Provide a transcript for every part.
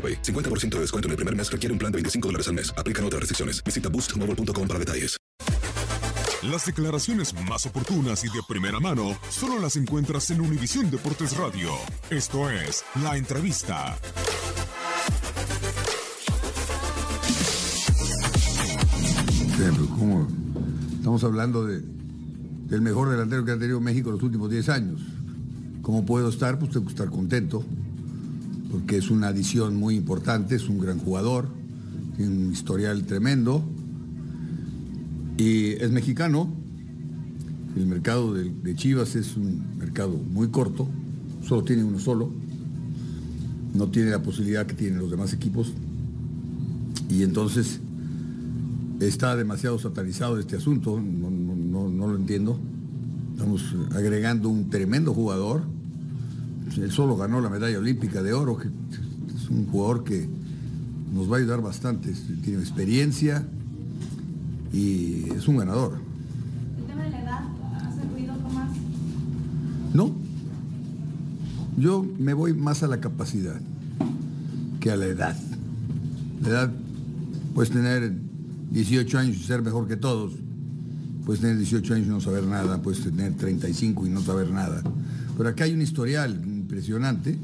AroPay. 50% de descuento en el primer mes requiere un plan de 25 dólares al mes. Aplican otras restricciones. Visita boostmobile.com para detalles. Las declaraciones más oportunas y de primera mano solo las encuentras en Univisión Deportes Radio. Esto es La Entrevista. Estamos hablando de, del mejor delantero que ha tenido México en los últimos 10 años. ¿Cómo puedo estar? Pues tengo que estar contento, porque es una adición muy importante, es un gran jugador, tiene un historial tremendo y es mexicano. El mercado de, Chivas es un mercado muy corto, solo tiene uno solo, no tiene la posibilidad que tienen los demás equipos y entonces está demasiado satanizado este asunto, no lo entiendo. Estamos agregando un tremendo jugador. Él solo ganó la medalla olímpica de oro, que es un jugador que nos va a ayudar bastante. Tiene experiencia y es un ganador. ¿El tema de la edad hace ruido, Tomás? No. Yo me voy más a la capacidad que a la edad. La edad, puedes tener 18 años y ser mejor que todos. Puedes tener 18 años y no saber nada. Puedes tener 35 y no saber nada. Pero acá hay un historial impresionante.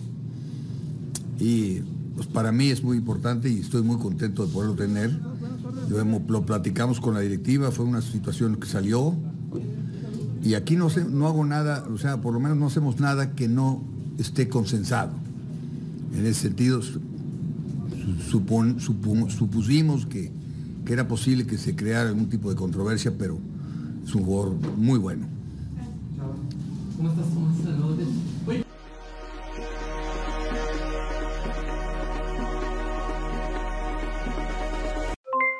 Y pues, para mí es muy importante y estoy muy contento de poderlo tener. Lo, platicamos con la directiva, fue una situación que salió. Y aquí no, no hago nada, o sea, por lo menos no hacemos nada que no esté consensado. En ese sentido, su- supon- supu- supusimos que, que era posible que se creara algún tipo de controversia, pero es un jugador muy bueno. ¿Cómo estás, Tomás? Saludos.